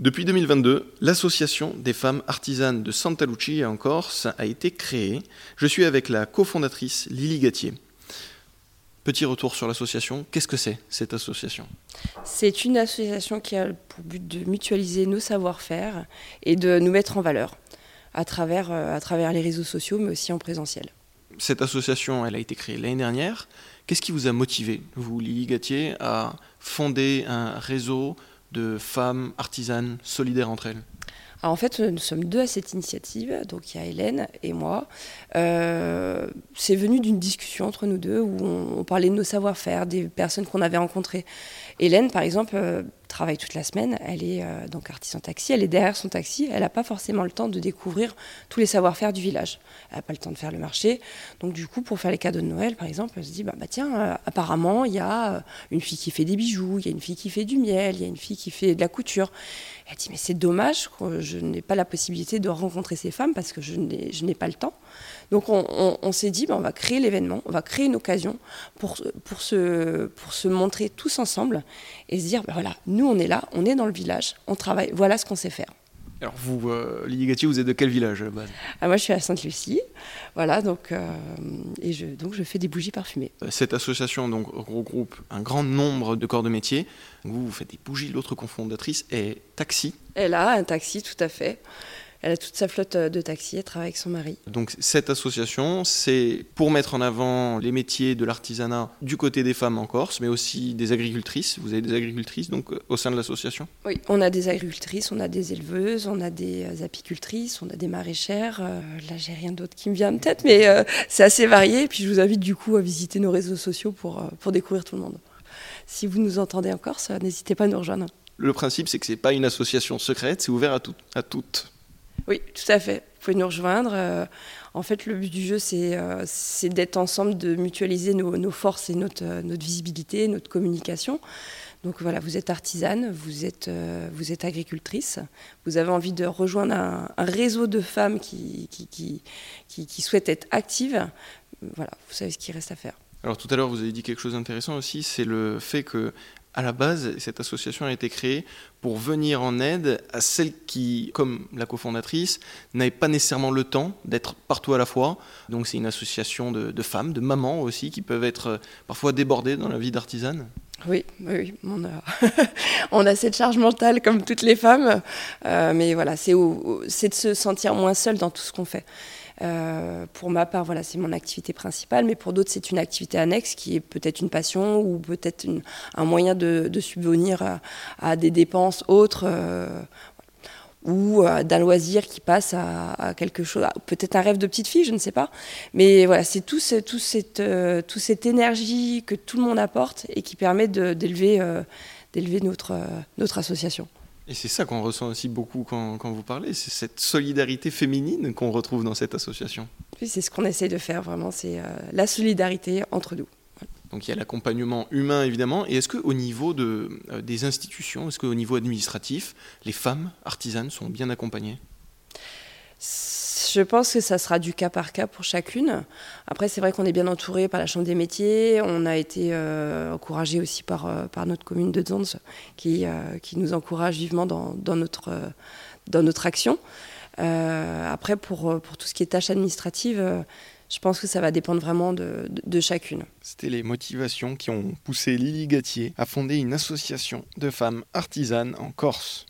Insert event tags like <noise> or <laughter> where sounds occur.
Depuis 2022, l'association des femmes artisanes de Santa Lucia en Corse a été créée. Je suis avec la cofondatrice Lily Gatier. Petit retour sur l'association. Qu'est-ce que c'est cette association? C'est une association qui a pour but de mutualiser nos savoir-faire et de nous mettre en valeur à travers, euh, à travers les réseaux sociaux, mais aussi en présentiel. Cette association, elle a été créée l'année dernière. Qu'est-ce qui vous a motivé, vous, Lily Gatier, à fonder un réseau de femmes artisanes solidaires entre elles en fait, nous sommes deux à cette initiative, donc il y a Hélène et moi. Euh, c'est venu d'une discussion entre nous deux où on, parlait de nos savoir-faire, des personnes qu'on avait rencontrées. Hélène, par exemple, euh, travaille toute la semaine, elle est euh, donc artisan taxi, elle est derrière son taxi, elle n'a pas forcément le temps de découvrir tous les savoir-faire du village. Elle n'a pas le temps de faire le marché. Donc du coup, pour faire les cadeaux de Noël, par exemple, elle se dit, bah, bah tiens, apparemment, il y a une fille qui fait des bijoux, il y a une fille qui fait du miel, il y a une fille qui fait de la couture. Elle dit, mais c'est dommage je n'ai pas la possibilité de rencontrer ces femmes parce que je n'ai pas le temps. Donc on, s'est dit, ben, on va créer l'événement, on va créer une occasion pour, pour, se, pour se montrer tous ensemble et se dire, ben voilà, nous on est là, on est dans le village, on travaille, voilà ce qu'on sait faire. Alors vous, euh, Lily Gatier, vous êtes de quel village ah, Moi je suis à Sainte-Lucie, voilà, donc, euh, et je, donc je fais des bougies parfumées. Euh, cette association donc, regroupe un grand nombre de corps de métier. Vous, vous faites des bougies, l'autre cofondatrice est taxi. Elle a un taxi, tout à fait. Elle a toute sa flotte euh, de taxis, elle travaille avec son mari. Donc cette association, c'est pour mettre en avant les métiers de l'artisanat du côté des femmes en Corse, mais aussi des agricultrices. Vous avez des agricultrices donc euh, au sein de l'association? Oui, on a des agricultrices, on a des éleveuses, on a des euh, apicultrices, on a des maraîchères. là, j'ai rien d'autre qui me vient en tête, mais c'est assez varié. Et puis je vous invite du coup à visiter nos réseaux sociaux pour, pour découvrir tout le monde. Si vous nous entendez en Corse, n'hésitez pas à nous rejoindre. Le principe, c'est que ce n'est pas une association secrète, c'est ouvert à, tout, à toutes. Oui, tout à fait. Vous pouvez nous rejoindre. Euh, en fait, le but du jeu, c'est euh, d'être ensemble, de mutualiser nos, forces et notre, euh, notre, visibilité, notre communication. Donc voilà, vous êtes artisane, vous êtes, vous êtes agricultrice, vous avez envie de rejoindre un, réseau de femmes qui qui, qui, qui, souhaitent être actives. Voilà, vous savez ce qu'il reste à faire. Alors tout à l'heure, vous avez dit quelque chose d'intéressant aussi, c'est le fait que à la base, cette association a été créée pour venir en aide à celles qui, comme la cofondatrice, n'avaient pas nécessairement le temps d'être partout à la fois. Donc c'est une association de, femmes, de mamans aussi, qui peuvent être euh, parfois débordées dans la vie d'artisane. Oui, oui, on a, <laughs> on a cette charge mentale comme toutes les femmes, euh, mais voilà, c'est de se sentir moins seule dans tout ce qu'on fait. Euh, pour ma part, voilà, c'est mon activité principale, mais pour d'autres, c'est une activité annexe qui est peut-être une passion ou peut-être un moyen de, subvenir à, des dépenses autres. Euh, ou euh, d'un loisir qui passe à, quelque chose, peut-être un rêve de petite fille, je ne sais pas. Mais voilà, c'est tout, cette, toute cette énergie que tout le monde apporte et qui permet d'élever notre association. Et c'est ça qu'on ressent aussi beaucoup quand, quand vous parlez, c'est cette solidarité féminine qu'on retrouve dans cette association. Oui, c'est ce qu'on essaie de faire vraiment, c'est euh, la solidarité entre nous. Donc il y a l'accompagnement humain évidemment, et est-ce qu'au niveau de, euh, des institutions, est-ce qu'au niveau administratif, les femmes artisanes sont bien accompagnées? Je pense que ça sera du cas par cas pour chacune. Après, c'est vrai qu'on est bien entouré par la Chambre des métiers. On a été euh, encouragé aussi par, euh, notre commune de Zonz, qui, euh, qui nous encourage vivement dans, dans notre, action. après, pour, tout ce qui est tâches administratives, je pense que ça va dépendre vraiment de, de, de chacune. C'était les motivations qui ont poussé Lily Gatier à fonder une association de femmes artisanes en Corse.